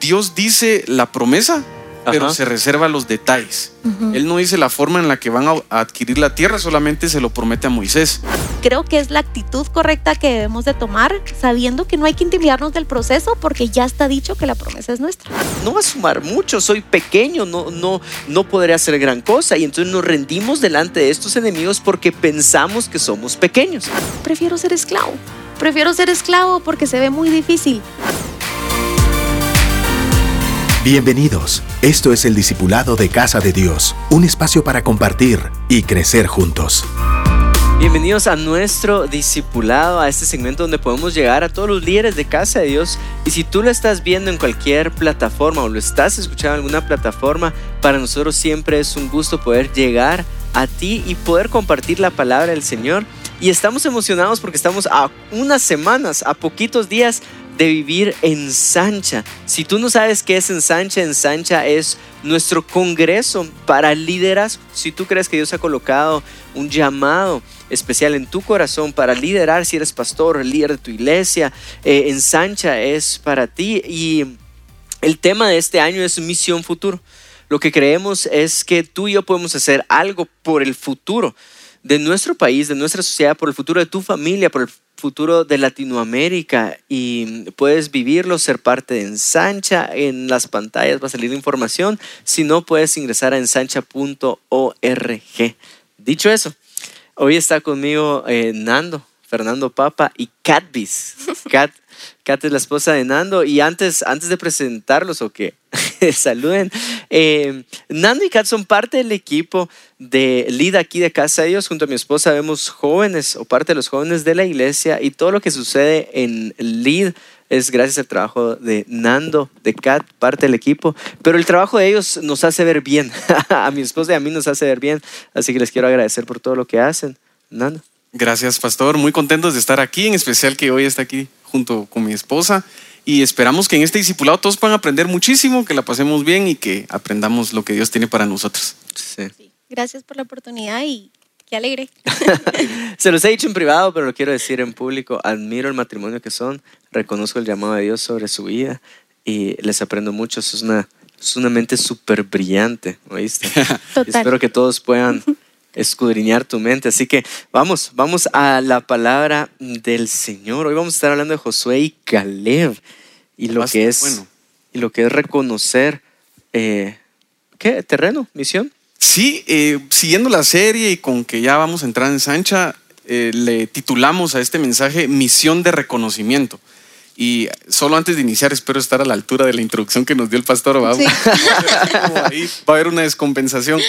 Dios dice la promesa, pero se reserva los detalles. Él no dice la forma en la que van a adquirir la tierra, solamente se lo promete a Moisés. Creo que es la actitud correcta que debemos de tomar, sabiendo que no hay que intimidarnos del proceso porque ya está dicho que la promesa es nuestra. No va a sumar mucho, soy pequeño, no, no, no podré hacer gran cosa y entonces nos rendimos delante de estos enemigos porque pensamos que somos pequeños. Prefiero ser esclavo. Prefiero ser esclavo porque se ve muy difícil. Bienvenidos. Esto es el Discipulado de Casa de Dios, un espacio para compartir y crecer juntos. Bienvenidos a nuestro discipulado, a este segmento donde podemos llegar a todos los líderes de Casa de Dios. Y si tú lo estás viendo en cualquier plataforma o lo estás escuchando en alguna plataforma, para nosotros siempre es un gusto poder llegar a ti y poder compartir la palabra del Señor. Y estamos emocionados porque estamos a unas semanas, a poquitos días de vivir en Sancha. Si tú no sabes qué es en Sancha, en Sancha es nuestro congreso para liderazgo. Si tú crees que Dios ha colocado un llamado especial en tu corazón para liderar, si eres pastor, líder de tu iglesia, eh, en Sancha es para ti. Y el tema de este año es misión futuro. Lo que creemos es que tú y yo podemos hacer algo por el futuro de nuestro país, de nuestra sociedad, por el futuro de tu familia, por el futuro de Latinoamérica y puedes vivirlo, ser parte de Ensancha. En las pantallas va a salir información. Si no, puedes ingresar a ensancha.org. Dicho eso, hoy está conmigo eh, Nando, Fernando Papa y Catbis. Cat Kat es la esposa de Nando. Y antes, antes de presentarlos o que saluden, eh, Nando y Kat son parte del equipo de Lead aquí de Casa de Dios. Junto a mi esposa vemos jóvenes o parte de los jóvenes de la iglesia y todo lo que sucede en Lead es gracias al trabajo de Nando, de Kat, parte del equipo. Pero el trabajo de ellos nos hace ver bien. a mi esposa y a mí nos hace ver bien. Así que les quiero agradecer por todo lo que hacen. Nando. Gracias, pastor. Muy contentos de estar aquí, en especial que hoy está aquí junto con mi esposa. Y esperamos que en este discipulado todos puedan aprender muchísimo, que la pasemos bien y que aprendamos lo que Dios tiene para nosotros. Gracias por la oportunidad y qué alegre. Se los he dicho en privado, pero lo quiero decir en público. Admiro el matrimonio que son, reconozco el llamado de Dios sobre su vida y les aprendo mucho. Es una, es una mente súper brillante, ¿oíste? Espero que todos puedan escudriñar tu mente. Así que vamos, vamos a la palabra del Señor. Hoy vamos a estar hablando de Josué y Caleb y lo que es y lo que es reconocer eh, qué terreno, misión. Sí, eh, siguiendo la serie y con que ya vamos a entrar en Sancha, eh, le titulamos a este mensaje Misión de Reconocimiento. Y solo antes de iniciar, espero estar a la altura de la introducción que nos dio el pastor. va a haber una descompensación.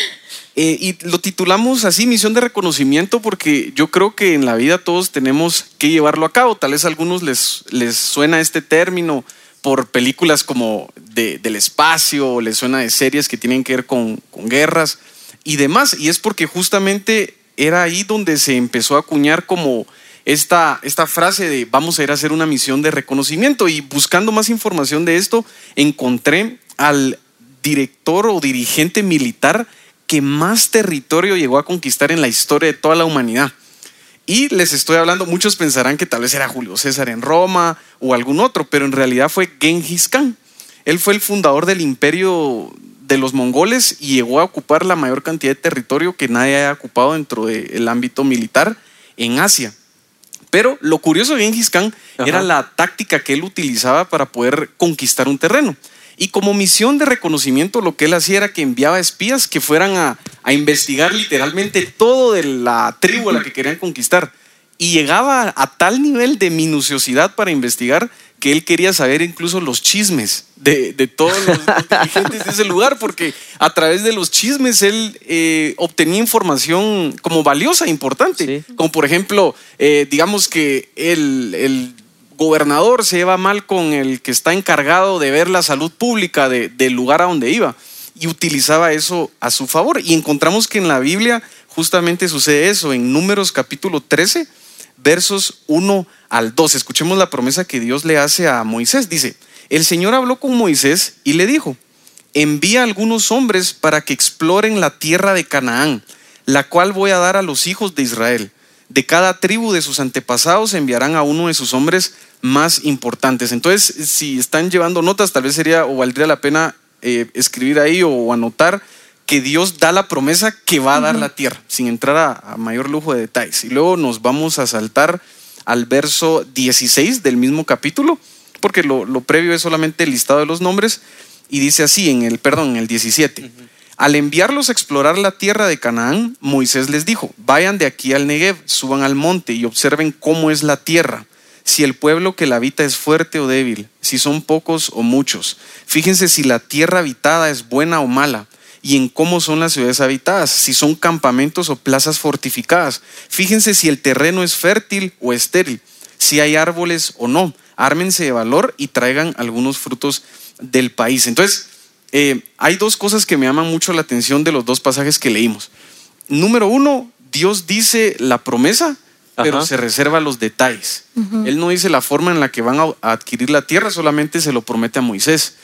Eh, y lo titulamos así, misión de reconocimiento, porque yo creo que en la vida todos tenemos que llevarlo a cabo. Tal vez a algunos les, les suena este término por películas como del espacio, o les suena de series que tienen que ver con, con guerras y demás. Y es porque justamente era ahí donde se empezó a acuñar como esta, esta frase de vamos a ir a hacer una misión de reconocimiento. Y buscando más información de esto, encontré al director o dirigente militar que más territorio llegó a conquistar en la historia de toda la humanidad. Y les estoy hablando, muchos pensarán que tal vez era Julio César en Roma o algún otro, pero en realidad fue Genghis Khan. Él fue el fundador del imperio de los mongoles y llegó a ocupar la mayor cantidad de territorio que nadie haya ocupado dentro del ámbito militar en Asia. Pero lo curioso de Genghis Khan era la táctica que él utilizaba para poder conquistar un terreno. Y como misión de reconocimiento, lo que él hacía era que enviaba espías que fueran a, investigar literalmente todo de la tribu a la que querían conquistar. Y llegaba a tal nivel de minuciosidad para investigar que él quería saber incluso los chismes de, todos los, dirigentes de ese lugar, porque a través de los chismes él eh, obtenía información como valiosa, importante. Como por ejemplo, eh, digamos que el, gobernador se lleva mal con el que está encargado de ver la salud pública del lugar a donde iba y utilizaba eso a su favor. Y encontramos que en la Biblia justamente sucede eso, en Números capítulo 13, versos 1 al 2. Escuchemos la promesa que Dios le hace a Moisés. Dice, el Señor habló con Moisés y le dijo, envía algunos hombres para que exploren la tierra de Canaán, la cual voy a dar a los hijos de Israel De cada tribu de sus antepasados enviarán a uno de sus hombres más importantes. Entonces, si están llevando notas, tal vez sería o valdría la pena eh, escribir ahí o anotar que Dios da la promesa que va a dar la tierra, sin entrar a, a mayor lujo de detalles. Y luego nos vamos a saltar al verso 16 del mismo capítulo, porque lo, lo previo es solamente el listado de los nombres, y dice así en el, perdón, en el 17. Al enviarlos a explorar la tierra de Canaán, Moisés les dijo, vayan de aquí al Negev, suban al monte y observen cómo es la tierra, si el pueblo que la habita es fuerte o débil, si son pocos o muchos. Fíjense si la tierra habitada es buena o mala y en cómo son las ciudades habitadas, si son campamentos o plazas fortificadas. Fíjense si el terreno es fértil o estéril, si hay árboles o no. Ármense de valor y traigan algunos frutos del país. Entonces, eh, hay dos cosas que me llaman mucho la atención de los dos pasajes que leímos. Número uno, Dios dice la promesa, pero Ajá. se reserva los detalles. Él no dice la forma en la que van a adquirir la tierra, solamente se lo promete a Moisés.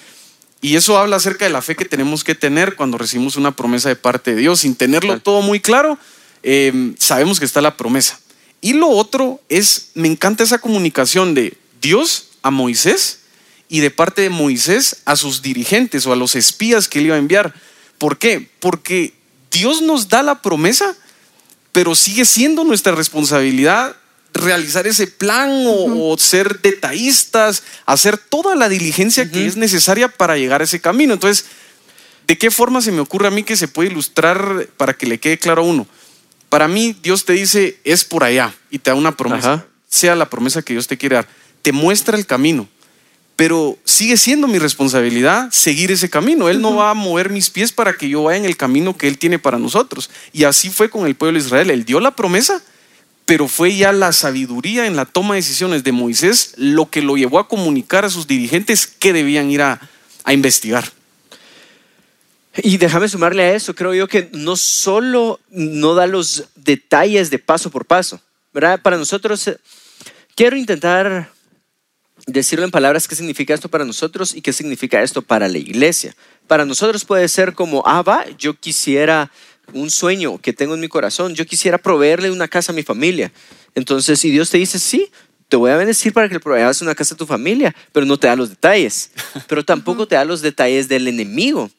Y eso habla acerca de la fe que tenemos que tener cuando recibimos una promesa de parte de Dios. Sin tenerlo Claro. todo muy claro, eh, sabemos que está la promesa. Y lo otro es, me encanta esa comunicación de Dios a Moisés y de parte de Moisés a sus dirigentes o a los espías que él iba a enviar. ¿Por qué? Porque Dios nos da la promesa, pero sigue siendo nuestra responsabilidad realizar ese plan o, o ser detallistas, hacer toda la diligencia que es necesaria para llegar a ese camino. Entonces, ¿de qué forma se me ocurre a mí que se puede ilustrar para que le quede claro a uno? Para mí, Dios te dice, es por allá y te da una promesa, Ajá. sea la promesa que Dios te quiere dar. Te muestra el camino, pero sigue siendo mi responsabilidad seguir ese camino. Él no va a mover mis pies para que yo vaya en el camino que Él tiene para nosotros. Y así fue con el pueblo de Israel. Él dio la promesa, pero fue ya la sabiduría en la toma de decisiones de Moisés lo que lo llevó a comunicar a sus dirigentes que debían ir a, a investigar. Y déjame sumarle a eso, creo yo que no solo no da los detalles de paso por paso, ¿verdad? Para nosotros, eh, quiero intentar decirlo en palabras qué significa esto para nosotros y qué significa esto para la iglesia. Para nosotros puede ser como, ah, va, yo quisiera un sueño que tengo en mi corazón, yo quisiera proveerle una casa a mi familia. Entonces, si Dios te dice, sí, te voy a bendecir para que le proveas una casa a tu familia, pero no te da los detalles, pero tampoco te da los detalles del enemigo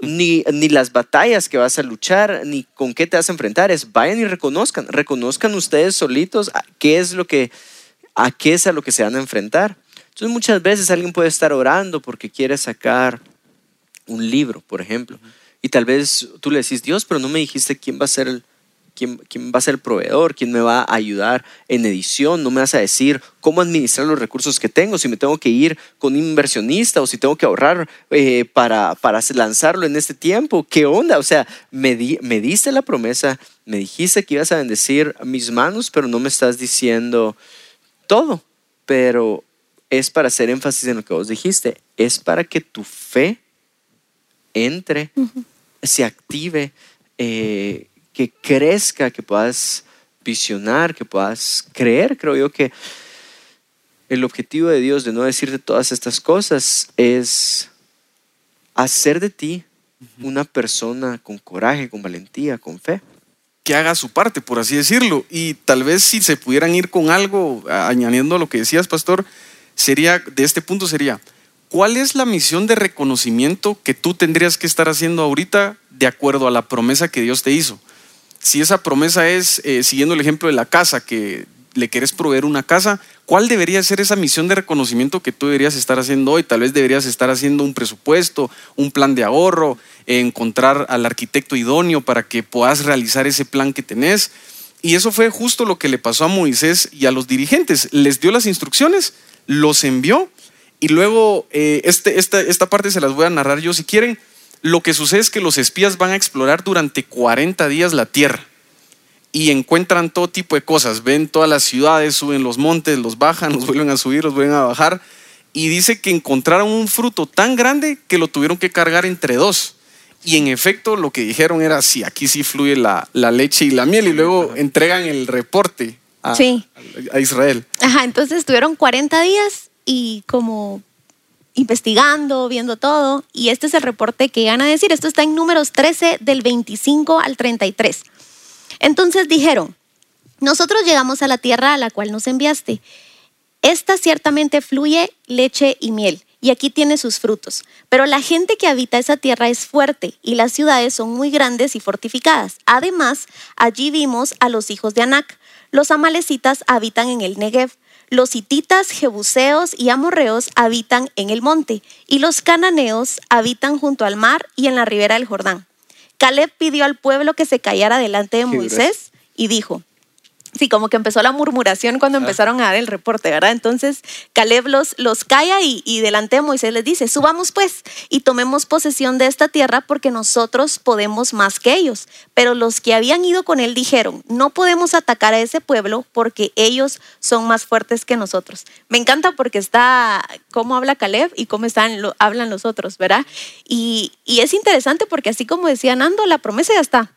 ni, ni las batallas que vas a luchar, ni con qué te vas a enfrentar. Es vayan y reconozcan, reconozcan ustedes solitos a qué es lo que, a qué es a lo que se van a enfrentar. Entonces muchas veces alguien puede estar orando porque quiere sacar un libro, por ejemplo, y tal vez tú le decís, Dios, pero no me dijiste quién va a ser el, quién, quién va a ser el proveedor, quién me va a ayudar en edición, no me vas a decir cómo administrar los recursos que tengo, si me tengo que ir con un inversionista o si tengo que ahorrar eh, para, para lanzarlo en este tiempo, ¿qué onda? O sea, me, di- me diste la promesa, me dijiste que ibas a bendecir mis manos, pero no me estás diciendo todo, pero es para hacer énfasis en lo que vos dijiste, es para que tu fe entre, se active, eh, que crezca, que puedas visionar, que puedas creer. Creo yo que el objetivo de Dios de no decirte todas estas cosas es hacer de ti una persona con coraje, con valentía, con fe. Que haga su parte, por así decirlo. Y tal vez si se pudieran ir con algo, añadiendo a lo que decías, pastor, sería, de este punto sería, ¿cuál es la misión de reconocimiento que tú tendrías que estar haciendo ahorita de acuerdo a la promesa que Dios te hizo? Si esa promesa es, eh, siguiendo el ejemplo de la casa, que le quieres proveer una casa, ¿cuál debería ser esa misión de reconocimiento que tú deberías estar haciendo hoy? Tal vez deberías estar haciendo un presupuesto, un plan de ahorro, encontrar al arquitecto idóneo para que puedas realizar ese plan que tenés. Y eso fue justo lo que le pasó a Moisés y a los dirigentes. Les dio las instrucciones, los envió y luego eh, este, esta, esta parte se las voy a narrar yo si quieren. Lo que sucede es que los espías van a explorar durante 40 días la tierra y encuentran todo tipo de cosas. Ven todas las ciudades, suben los montes, los bajan, los vuelven a subir, los vuelven a bajar. Y dice que encontraron un fruto tan grande que lo tuvieron que cargar entre dos. Y en efecto lo que dijeron era, sí, aquí sí fluye la, la leche y la miel. Y luego entregan el reporte a, Sí. a Israel. Ajá, entonces estuvieron 40 días y como investigando, viendo todo. Y este es el reporte que iban a decir. Esto está en números 13 del 25 al 33. Entonces dijeron, nosotros llegamos a la tierra a la cual nos enviaste. Esta ciertamente fluye leche y miel, y aquí tiene sus frutos. Pero la gente que habita esa tierra es fuerte, y las ciudades son muy grandes y fortificadas. Además, allí vimos a los hijos de Anac. Los amalecitas habitan en el Negev. Los hititas, jebuseos y amorreos habitan en el monte, y los cananeos habitan junto al mar y en la ribera del Jordán. Caleb pidió al pueblo que se callara delante de Moisés y dijo, Sí, como que empezó la murmuración cuando empezaron a dar el reporte, ¿verdad? Entonces Caleb los, los calla y, y delante de Moisés les dice, subamos pues y tomemos posesión de esta tierra porque nosotros podemos más que ellos. Pero los que habían ido con él dijeron, no podemos atacar a ese pueblo porque ellos son más fuertes que nosotros. Me encanta porque está cómo habla Caleb y cómo están, lo- hablan los otros, ¿verdad? Y, y es interesante porque así como decía Nando, la promesa ya está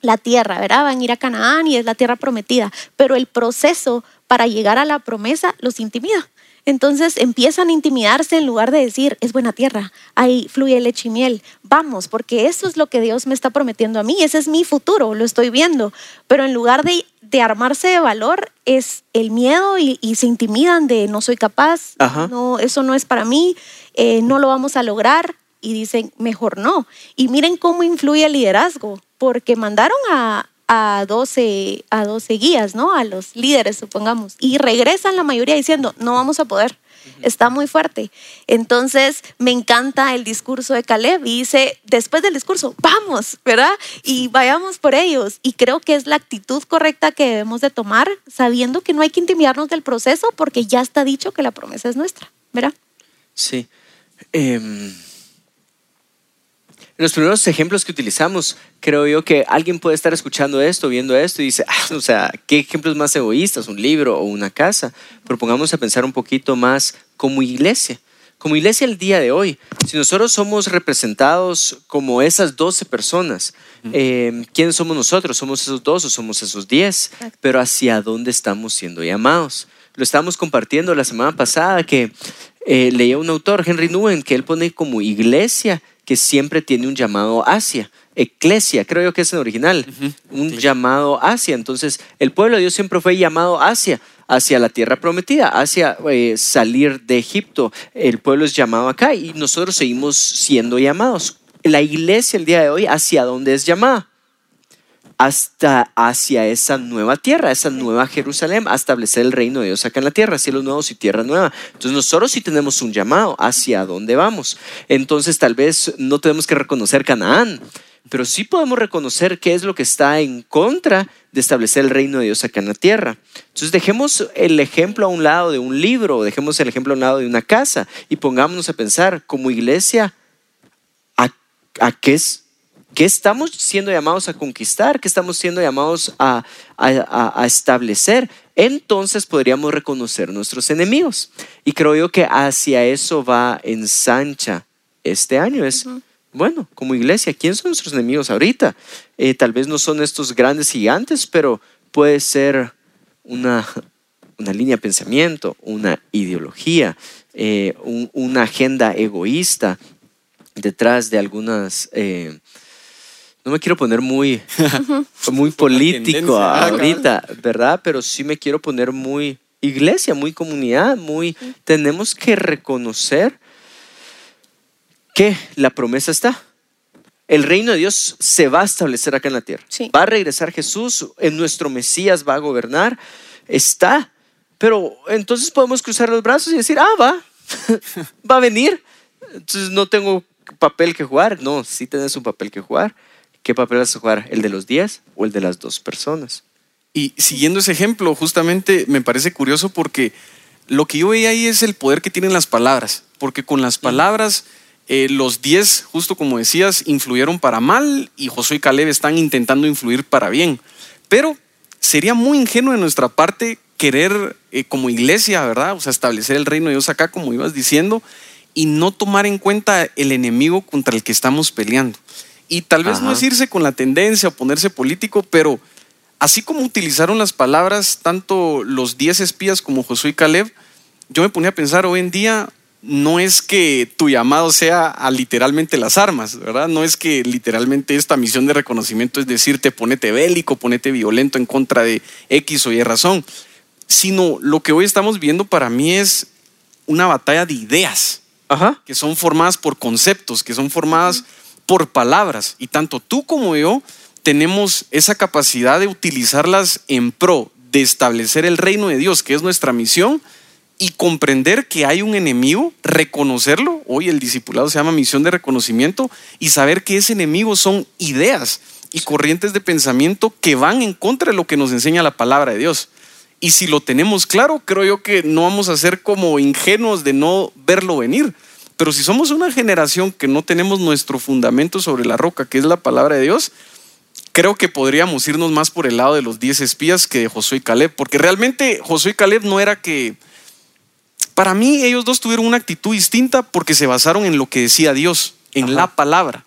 la tierra, ¿verdad? Van a ir a Canaán y es la tierra prometida, pero el proceso para llegar a la promesa los intimida. Entonces empiezan a intimidarse en lugar de decir, es buena tierra, ahí fluye leche y miel, vamos, porque eso es lo que Dios me está prometiendo a mí, ese es mi futuro, lo estoy viendo. Pero en lugar de, de armarse de valor, es el miedo y, y se intimidan de no soy capaz, Ajá. no, eso no es para mí, eh, no lo vamos a lograr y dicen, mejor no. Y miren cómo influye el liderazgo, porque mandaron a, a, 12, a 12 guías, ¿no? A los líderes, supongamos, y regresan la mayoría diciendo, no vamos a poder. Está muy fuerte. Entonces, me encanta el discurso de Caleb y dice, después del discurso, vamos, ¿verdad? Y vayamos por ellos. Y creo que es la actitud correcta que debemos de tomar, sabiendo que no hay que intimidarnos del proceso porque ya está dicho que la promesa es nuestra, ¿verdad? Sí. En los primeros ejemplos que utilizamos, creo yo que alguien puede estar escuchando esto, viendo esto y dice, "Ah, o sea, ¿qué ejemplos más egoístas? ¿Un libro o una casa? Pero pongamos a pensar un poquito más como iglesia. Como iglesia el día de hoy, si nosotros somos representados como esas 12 personas, eh, ¿quiénes somos nosotros? ¿Somos esos dos o somos esos 10? Exacto. Pero ¿hacia dónde estamos siendo llamados? Lo estábamos compartiendo la semana pasada que eh, leía un autor, Henry Nguyen, que él pone como iglesia que siempre tiene un llamado hacia. Eclesia, creo yo que es en original, un llamado hacia. Entonces, el pueblo de Dios siempre fue llamado hacia, hacia la tierra prometida, hacia eh, salir de Egipto. El pueblo es llamado acá y nosotros seguimos siendo llamados. La iglesia el día de hoy, ¿hacia dónde es llamada? Hasta hacia esa nueva tierra, esa nueva Jerusalén, a establecer el reino de Dios acá en la tierra, cielos nuevos y tierra nueva. Entonces nosotros sí tenemos un llamado hacia dónde vamos. Entonces tal vez no tenemos que reconocer Canaán, pero sí podemos reconocer qué es lo que está en contra de establecer el reino de Dios acá en la tierra. Entonces dejemos el ejemplo a un lado de un libro, dejemos el ejemplo a un lado de una casa y pongámonos a pensar como iglesia, ¿a, a qué es? ¿Qué estamos siendo llamados a conquistar? ¿Qué estamos siendo llamados a, a- establecer? Entonces podríamos reconocer nuestros enemigos. Y creo yo que hacia eso va ensancha este año. Es, bueno, como iglesia, ¿quién son nuestros enemigos ahorita? Eh, tal vez no son estos grandes gigantes, pero puede ser una, una línea de pensamiento, una ideología, eh, un- una agenda egoísta detrás de algunas... eh, no me quiero poner muy, muy político. Ah, ahorita, ¿verdad? Pero sí me quiero poner muy iglesia, muy comunidad, muy... Tenemos que reconocer que la promesa está. El reino de Dios se va a establecer acá en la tierra. Sí. Va a regresar Jesús, en nuestro Mesías va a gobernar. Está. Pero entonces podemos cruzar los brazos y decir, ah, va, va a venir. Entonces no tengo papel que jugar. No, sí tienes un papel que jugar. ¿Qué papel vas a jugar? ¿El de los 10 o el de las dos personas? Y siguiendo ese ejemplo, justamente me parece curioso porque lo que yo veía ahí es el poder que tienen las palabras. Porque con las palabras, eh, los 10, justo como decías, influyeron para mal y Josué y Caleb están intentando influir para bien. Pero sería muy ingenuo de nuestra parte querer, eh, como iglesia, ¿verdad? O sea, establecer el reino de Dios acá, como ibas diciendo, y no tomar en cuenta el enemigo contra el que estamos peleando. Y tal vez no es irse con la tendencia o ponerse político, pero así como utilizaron las palabras tanto los 10 espías como Josué y Caleb, yo me ponía a pensar hoy en día no es que tu llamado sea a literalmente las armas, ¿verdad? No es que literalmente esta misión de reconocimiento es decirte ponete bélico, ponete violento en contra de X o Y razón, sino lo que hoy estamos viendo para mí es una batalla de ideas Ajá. que son formadas por conceptos, que son formadas por palabras. Y tanto tú como yo tenemos esa capacidad de utilizarlas en pro de establecer el reino de Dios, que es nuestra misión, y comprender que hay un enemigo, reconocerlo. Hoy el discipulado se llama misión de reconocimiento y saber que ese enemigo son ideas y corrientes de pensamiento que van en contra de lo que nos enseña la palabra de Dios. Y si lo tenemos claro, creo yo que no vamos a ser como ingenuos de no verlo venir. Pero si somos una generación que no tenemos nuestro fundamento sobre la roca, que es la palabra de Dios, creo que podríamos irnos más por el lado de los 10 espías que de Josué y Caleb. Porque realmente Josué y Caleb no era que... Para mí ellos dos tuvieron una actitud distinta porque se basaron en lo que decía Dios, en Ajá. la palabra.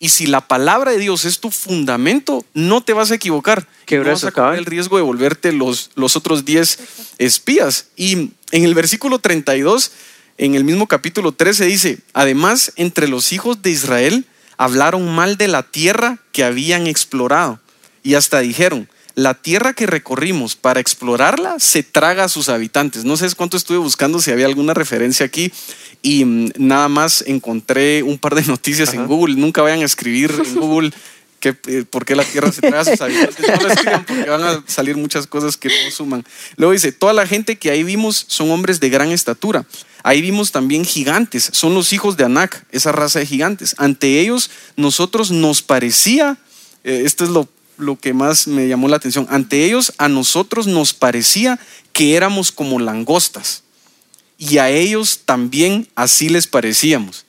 Y si la palabra de Dios es tu fundamento, no te vas a equivocar. Qué no vas a correr el riesgo de volverte los, los otros 10 espías. Y en el versículo 32, en el mismo capítulo 13 dice, además entre los hijos de Israel hablaron mal de la tierra que habían explorado y hasta dijeron, la tierra que recorrimos para explorarla se traga a sus habitantes. No sé cuánto estuve buscando si había alguna referencia aquí y mm, nada más encontré un par de noticias en. Google. Nunca vayan a escribir en Google que, eh, por qué la tierra se traga a sus habitantes. No lo escriban porque van a salir muchas cosas que no suman. Luego dice, toda la gente que ahí vimos son hombres de gran estatura. Ahí vimos también gigantes, son los hijos de Anak, esa raza de gigantes. Ante ellos nosotros nos parecía, eh, esto es lo, lo que más me llamó la atención, ante ellos a nosotros nos parecía que éramos como langostas y a ellos también así les parecíamos.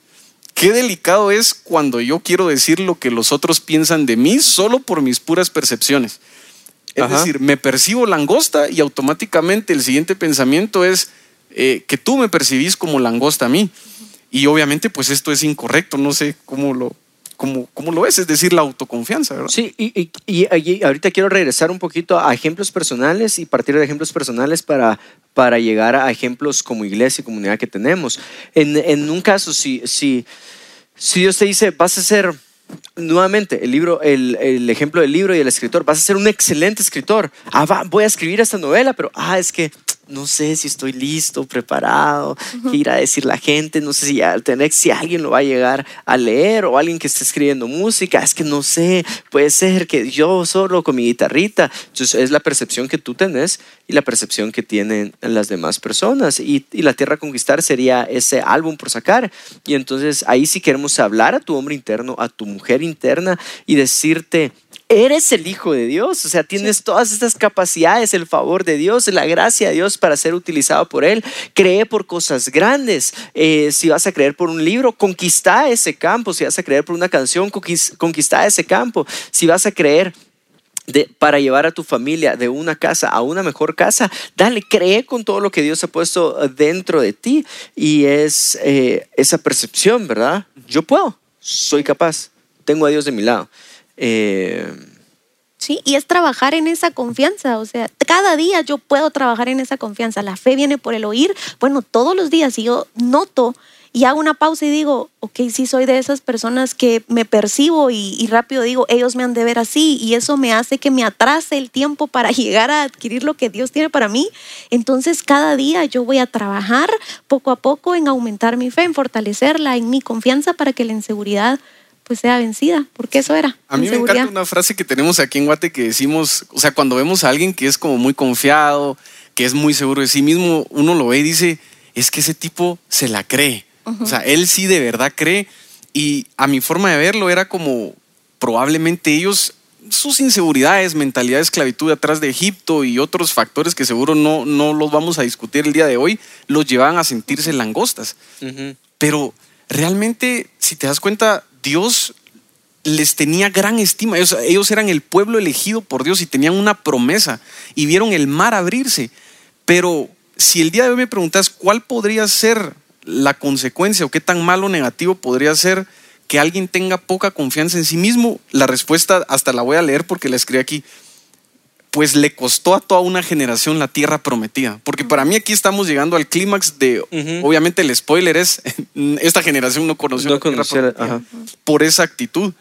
Qué delicado es cuando yo quiero decir lo que los otros piensan de mí solo por mis puras percepciones. Es Ajá. decir, me percibo langosta y automáticamente el siguiente pensamiento es eh, que tú me percibís como langosta a mí. Y obviamente pues esto es incorrecto, no sé cómo lo, cómo, cómo lo es, es decir, la autoconfianza, ¿verdad? Sí, y, y- y ahorita quiero regresar un poquito a ejemplos personales y partir de ejemplos personales para, para llegar a ejemplos como iglesia y comunidad que tenemos. En, en un caso, si, si, si Dios te dice, vas a ser nuevamente el libro, el, el ejemplo del libro y el escritor, vas a ser un excelente escritor. Ah, va, voy a escribir esta novela, pero ah, es que no sé si estoy listo, preparado, qué irá a decir la gente, no sé si, tener, si alguien lo va a llegar a leer o alguien que esté escribiendo música, es que no sé, puede ser que yo solo con mi guitarrita. Entonces es la percepción que tú tenés y la percepción que tienen las demás personas. Y, y La Tierra a Conquistar sería ese álbum por sacar. Y entonces ahí sí queremos hablar a tu hombre interno, a tu mujer interna y decirte, eres el Hijo de Dios, o sea, tienes todas estas capacidades, el favor de Dios, la gracia de Dios para ser utilizado por Él. Cree por cosas grandes. Eh, si vas a creer por un libro, conquista ese campo. Si vas a creer por una canción, conquis- conquista ese campo. Si vas a creer de- para llevar a tu familia de una casa a una mejor casa, dale, cree con todo lo que Dios ha puesto eh, dentro de ti y es eh, esa percepción, ¿verdad? Yo puedo, soy capaz, tengo a Dios de mi lado. Eh, Sí, y es trabajar en esa confianza, o sea, cada día yo puedo trabajar en esa confianza. La fe viene por el oír. Bueno, todos los días si yo noto y hago una pausa y digo, ok, sí soy de esas personas que me percibo y, y rápido digo, ellos me han de ver así y eso me hace que me atrase el tiempo para llegar a adquirir lo que Dios tiene para mí. Entonces cada día yo voy a trabajar poco a poco en aumentar mi fe, en fortalecerla, en mi confianza para que la inseguridad pues sea vencida, porque eso era. A mí me encanta una frase que tenemos aquí en Guate que decimos, o sea, cuando vemos a alguien que es como muy confiado, que es muy seguro de sí mismo, uno lo ve y dice, es que ese tipo se la cree. O sea, él sí de verdad cree. Y a mi forma de verlo era como probablemente ellos, sus inseguridades, mentalidad de esclavitud atrás de Egipto y otros factores que seguro no, no los vamos a discutir el día de hoy, los llevaban a sentirse langostas. ujú. Pero realmente, si te das cuenta, Dios les tenía gran estima. Ellos, ellos eran el pueblo elegido por Dios y tenían una promesa y vieron el mar abrirse. Pero si el día de hoy me preguntas cuál podría ser la consecuencia o qué tan malo negativo podría ser que alguien tenga poca confianza en sí mismo, la respuesta hasta la voy a leer porque la escribí aquí. Pues le costó a toda una generación la tierra prometida. Porque para mí aquí estamos llegando al clímax de, obviamente el spoiler es, esta generación no conoció No la tierra prometida ajá. por esa actitud.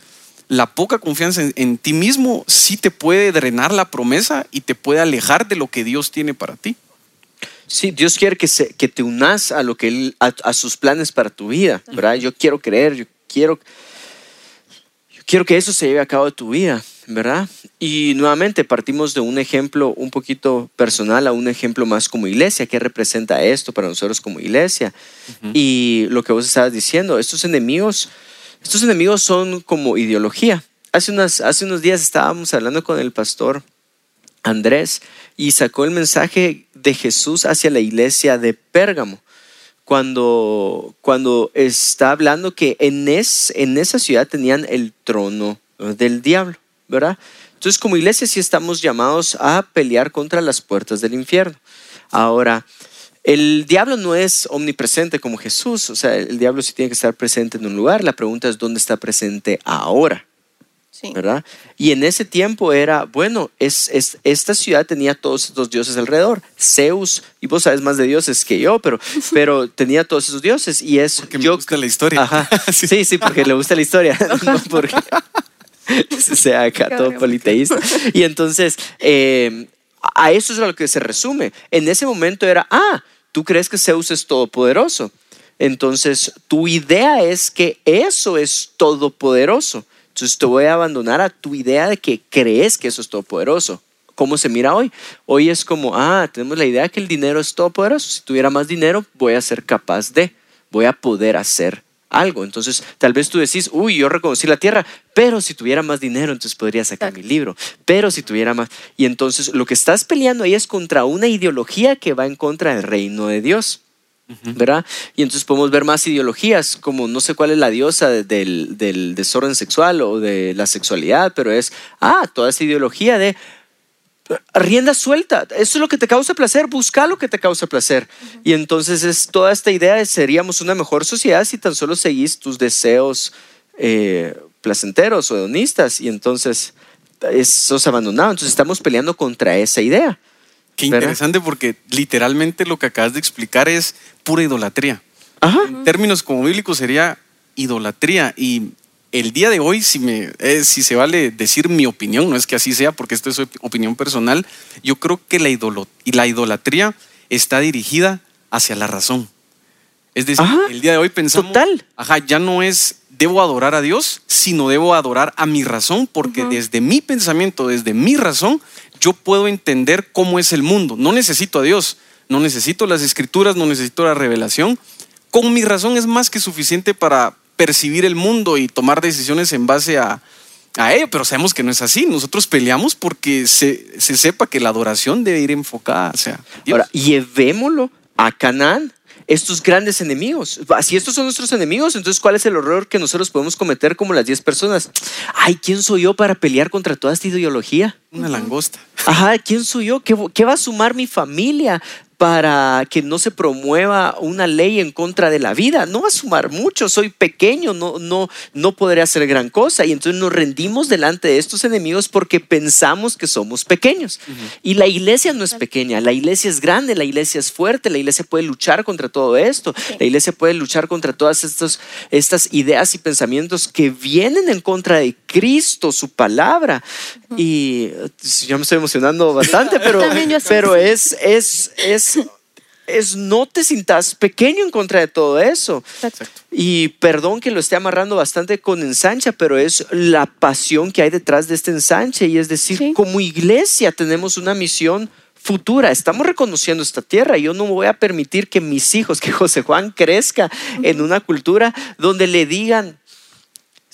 La poca confianza en, en ti mismo sí te puede drenar la promesa y te puede alejar de lo que Dios tiene para ti. Sí, Dios quiere que, se- que te unas a lo que él, a, a sus planes para tu vida, ¿verdad? Yo quiero creer, yo quiero, quiero que eso se lleve a cabo de tu vida, ¿verdad? Y nuevamente partimos de un ejemplo un poquito personal a un ejemplo más como iglesia. ¿Qué representa esto para nosotros como iglesia? Y lo que vos estabas diciendo, estos enemigos, estos enemigos son como ideología. Hace, unas, hace unos días estábamos hablando con el pastor Andrés y sacó el mensaje de Jesús hacia la iglesia de Pérgamo. Cuando, cuando está hablando que en, es, en esa ciudad tenían el trono del diablo, ¿verdad? Entonces como iglesia sí estamos llamados a pelear contra las puertas del infierno. Ahora, el diablo no es omnipresente como Jesús, o sea, el diablo sí tiene que estar presente en un lugar. La pregunta es dónde está presente ahora. Sí. ¿verdad? Y en ese tiempo era, bueno, es, es- esta ciudad tenía todos estos dioses alrededor, Zeus, y vos sabes más de dioses que yo, pero, pero tenía todos esos dioses y es... Porque me yo, gusta la historia. Ajá, Sí. sí, sí, porque le gusta la historia, no porque sea acá todo politeísta. Y entonces, eh, a eso es a lo que se resume. En ese momento era, ah, tú crees que Zeus es todopoderoso. Entonces, tu idea es que eso es todopoderoso. Entonces, te voy a abandonar a tu idea de que crees que eso es todopoderoso. ¿Cómo se mira hoy? Hoy es como, ah, tenemos la idea que el dinero es todopoderoso. Si tuviera más dinero, voy a ser capaz de, voy a poder hacer algo. Entonces, tal vez tú decís, uy, yo reconocí la tierra, pero si tuviera más dinero, entonces podría sacar mi libro. Pero si tuviera más. Y entonces, lo que estás peleando ahí es contra una ideología que va en contra del reino de Dios. ¿Verdad? Y entonces podemos ver más ideologías, como no sé cuál es la diosa de- del, del desorden sexual o de la sexualidad, pero es, ah, toda esa ideología de rienda suelta, eso es lo que te causa placer, busca lo que te causa placer. Y entonces es toda esta idea de seríamos una mejor sociedad si tan solo seguís tus deseos eh, placenteros o hedonistas y entonces eso es abandonado. Entonces estamos peleando contra esa idea. Qué ¿Verdad? interesante porque literalmente lo que acabas de explicar es pura idolatría. Ajá. En términos como bíblicos sería idolatría y el día de hoy, si, me, eh, si se vale decir mi opinión, no es que así sea porque esto es op- opinión personal, yo creo que la, idolo- y la idolatría está dirigida hacia la razón. Es decir, Ajá. el día de hoy pensamos, Total. ajá, ya no es debo adorar a Dios, sino debo adorar a mi razón, porque desde mi pensamiento, desde mi razón, yo puedo entender cómo es el mundo. No necesito a Dios, no necesito las escrituras, no necesito la revelación. Con mi razón es más que suficiente para percibir el mundo y tomar decisiones en base a, a ello, pero sabemos que no es así. Nosotros peleamos porque se, se sepa que la adoración debe ir enfocada hacia Dios. Ahora, llevémoslo a Canaán. Estos grandes enemigos. Si estos son nuestros enemigos, entonces ¿cuál es el horror que nosotros podemos cometer como las 10 personas? Ay, ¿quién soy yo para pelear contra toda esta ideología? Una langosta. Ajá, ¿quién soy yo? ¿Qué, qué va a sumar mi familia para que no se promueva una ley en contra de la vida? No va a sumar mucho, soy pequeño, no, no, no podré hacer gran cosa. Y entonces nos rendimos delante de estos enemigos porque pensamos que somos pequeños. Y la iglesia no es pequeña, la iglesia es grande, la iglesia es fuerte, la iglesia puede luchar contra todo esto, la iglesia puede luchar contra todas estos, estas ideas y pensamientos que vienen en contra de Cristo, su palabra. Y eh, yo me estoy emocionando bastante, pero, pero es, es, es, es no te sintas pequeño en contra de todo eso. Y perdón que lo esté amarrando bastante con ensancha, pero es la pasión que hay detrás de este ensanche. Y es decir, Sí. como iglesia tenemos una misión futura. Estamos reconociendo esta tierra. Yo no voy a permitir que mis hijos, que José Juan crezca en una cultura donde le digan,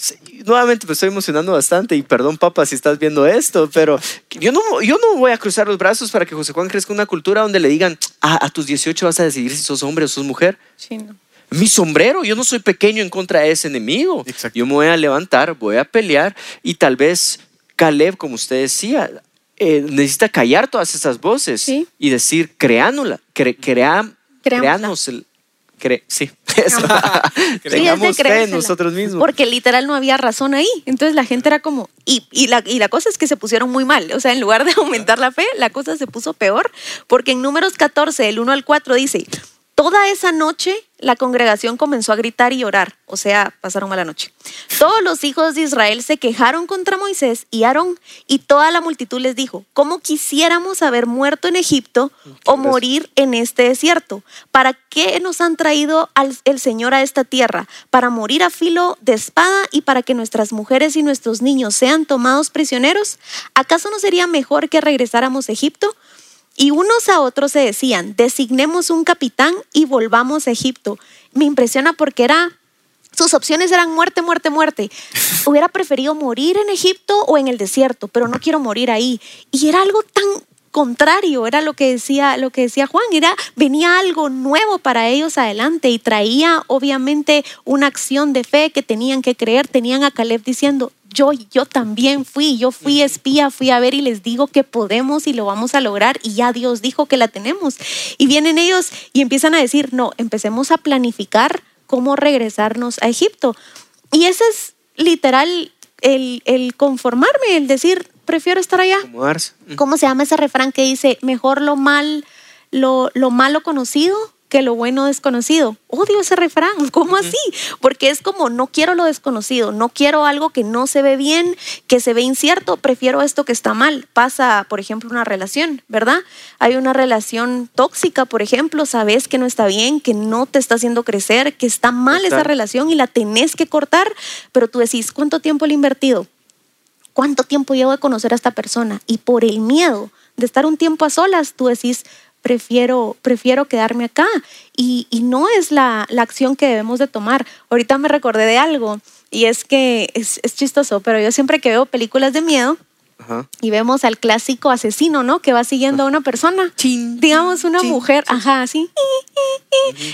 Sí, Nuevamente me estoy emocionando bastante y perdón papá si estás viendo esto, pero yo no, yo no voy a cruzar los brazos para que José Juan crezca en una cultura donde le digan, "Ah, a tus 18 vas a decidir si sos hombre o sos mujer. Sí, no. Mi sombrero, yo no soy pequeño en contra de ese enemigo. Exacto. Yo me voy a levantar, voy a pelear y tal vez Caleb, como usted decía, eh, necesita callar todas esas voces Sí. y decir, creándola, cre- crea- Creámosla. Cre- sí, eso. Sí, Tengamos de fe en nosotros mismos. Porque literal no había razón ahí. Entonces la gente era como, y, y, la, y la cosa es que se pusieron muy mal. O sea, en lugar de aumentar la fe, la cosa se puso peor. Porque en números 14, del 1 al 4 dice, toda esa noche la congregación comenzó a gritar y llorar. O sea, pasaron mala noche. Todos los hijos de Israel se quejaron contra Moisés y Aarón. Y toda la multitud les dijo, ¿cómo quisiéramos haber muerto en Egipto o morir en este desierto? ¿Para qué nos han traído al, el Señor a esta tierra? ¿Para morir a filo de espada y para que nuestras mujeres y nuestros niños sean tomados prisioneros? ¿Acaso no sería mejor que regresáramos a Egipto? Y unos a otros se decían, designemos un capitán y volvamos a Egipto. Me impresiona porque era, sus opciones eran muerte, muerte, muerte. Hubiera preferido morir en Egipto o en el desierto, pero no quiero morir ahí. Y era algo tan contrario, era lo que decía, lo que decía Juan, era venía algo nuevo para ellos adelante y traía obviamente una acción de fe que tenían que creer, tenían a Caleb diciendo, yo, yo también fui, yo fui espía, fui a ver y les digo que podemos y lo vamos a lograr y ya Dios dijo que la tenemos. Y vienen ellos y empiezan a decir, no, empecemos a planificar cómo regresarnos a Egipto. Y ese es literal el, el conformarme, el decir, prefiero estar allá. ¿Cómo se llama ese refrán que dice, mejor lo mal, lo, lo malo conocido que lo bueno desconocido? Odio ese refrán, ¿cómo así? Porque es como, no quiero lo desconocido, no quiero algo que no se ve bien, que se ve incierto, prefiero esto que está mal. Pasa, por ejemplo, una relación, ¿verdad? Hay una relación tóxica, por ejemplo, sabes que no está bien, que no te está haciendo crecer, que está mal esa relación y la tenés que cortar, pero tú decís, ¿cuánto tiempo le he invertido? ¿Cuánto tiempo llevo de conocer a esta persona? Y por el miedo de estar un tiempo a solas, tú decís, prefiero, prefiero quedarme acá. Y, y no es la, la acción que debemos de tomar. Ahorita me recordé de algo y es que es, es chistoso, pero yo siempre que veo películas de miedo Ajá. y vemos al clásico asesino, ¿no? Que va siguiendo a una persona. Chin, Digamos una chin, mujer, ajá, así.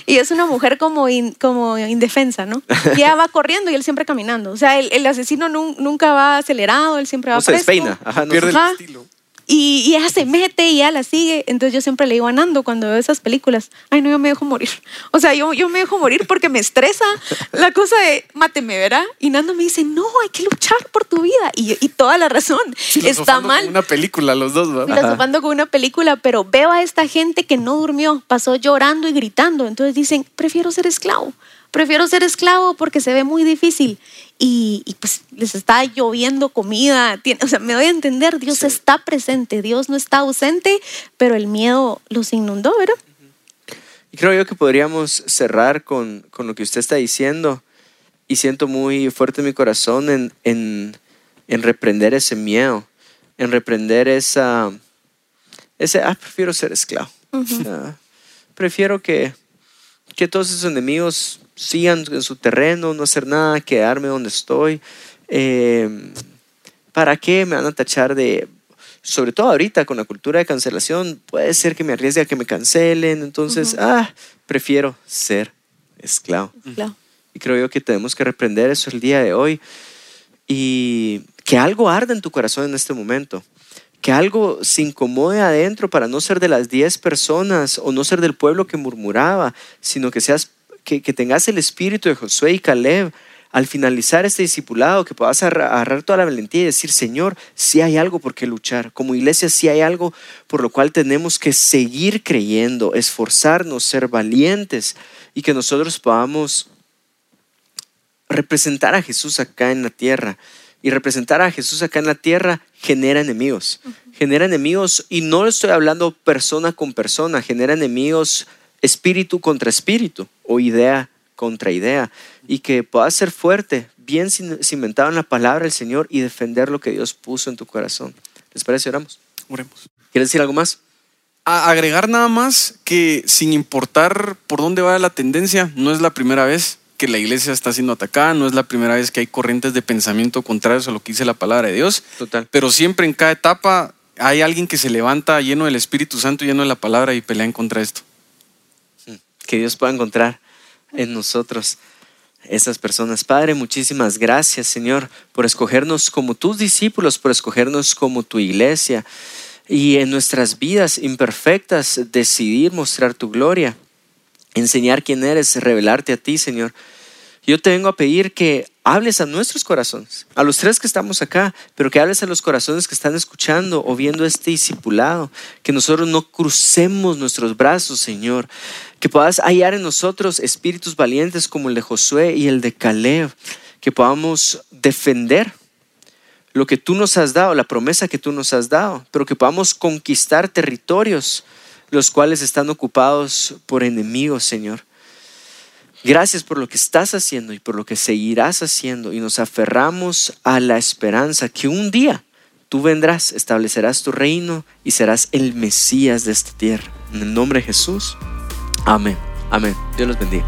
Y es una mujer como, in- como indefensa, ¿no? Y ella va corriendo y él siempre caminando. O sea, el, el asesino nun- nunca va acelerado, él siempre va No se despeina. Ajá, no Pierde el estilo. Y, y ella se mete y ella la sigue. Entonces yo siempre le digo a Nando cuando veo esas películas, ay no, yo me dejo morir. O sea, yo, yo me dejo morir porque me estresa la cosa de máteme, ¿verdad? Y Nando me dice, no, hay que luchar por tu vida. Y, y toda la razón. Está mal. como Una película, los dos, ¿verdad? filosofando con una película, pero veo a esta gente que no durmió, pasó llorando y gritando. Entonces dicen, prefiero ser esclavo. Prefiero ser esclavo porque se ve muy difícil. Y, y, pues les está lloviendo comida. Tiene- o sea, me doy a entender, Dios está presente, Dios no está ausente, pero el miedo los inundó, ¿verdad? Y creo yo que podríamos cerrar con, con lo que usted está diciendo. Y siento muy fuerte en mi corazón en, en, en reprender ese miedo, en reprender esa, ese, ah, prefiero ser esclavo. Ah, prefiero que, que todos esos enemigos sigan en su terreno, no hacer nada, quedarme donde estoy. Eh, ¿Para qué me van a tachar de, sobre todo ahorita con la cultura de cancelación, puede ser que me arriesgue a que me cancelen, entonces, ah, prefiero ser esclavo. Y creo yo que tenemos que reprender eso el día de hoy y que algo arda en tu corazón en este momento. Que algo se incomode adentro para no ser de las 10 personas o no ser del pueblo que murmuraba, sino que, seas, que, que tengas el espíritu de Josué y Caleb al finalizar este discipulado, que puedas agarrar agarrar toda la valentía y decir, Señor, si hay algo por qué luchar. Como iglesia, si hay algo por lo cual tenemos que seguir creyendo, esforzarnos, ser valientes y que nosotros podamos representar a Jesús acá en la tierra. Y representar a Jesús acá en la tierra genera enemigos. Genera enemigos, y no estoy hablando persona con persona, genera enemigos espíritu contra espíritu o idea contra idea. Y que puedas ser fuerte, bien cimentado en la palabra del Señor y defender lo que Dios puso en tu corazón. ¿Les parece? Oramos. Oremos. ¿Quieres decir algo más? A- agregar nada más que sin importar por dónde vaya la tendencia, no es la primera vez que la iglesia está siendo atacada, no es la primera vez que hay corrientes de pensamiento contrarios a lo que dice la palabra de Dios, Total. pero siempre en cada etapa hay alguien que se levanta lleno del Espíritu Santo, lleno de la palabra y pelea en contra de esto. Que Dios pueda encontrar en nosotros esas personas. Padre, muchísimas gracias, Señor, por escogernos como tus discípulos, por escogernos como tu iglesia y en nuestras vidas imperfectas decidir mostrar tu gloria. enseñar quién eres, revelarte a ti, Señor. Yo te vengo a pedir que hables a nuestros corazones, a los tres que estamos acá, pero que hables a los corazones que están escuchando o viendo este discipulado, que nosotros no crucemos nuestros brazos, Señor, que puedas hallar en nosotros espíritus valientes como el de Josué y el de Caleb, que podamos defender lo que tú nos has dado, la promesa que tú nos has dado, pero que podamos conquistar territorios los cuales están ocupados por enemigos, Señor. Gracias por lo que estás haciendo y por lo que seguirás haciendo y nos aferramos a la esperanza que un día tú vendrás, establecerás tu reino y serás el Mesías de esta tierra. En el nombre de Jesús. Amén. Amén. Dios los bendiga.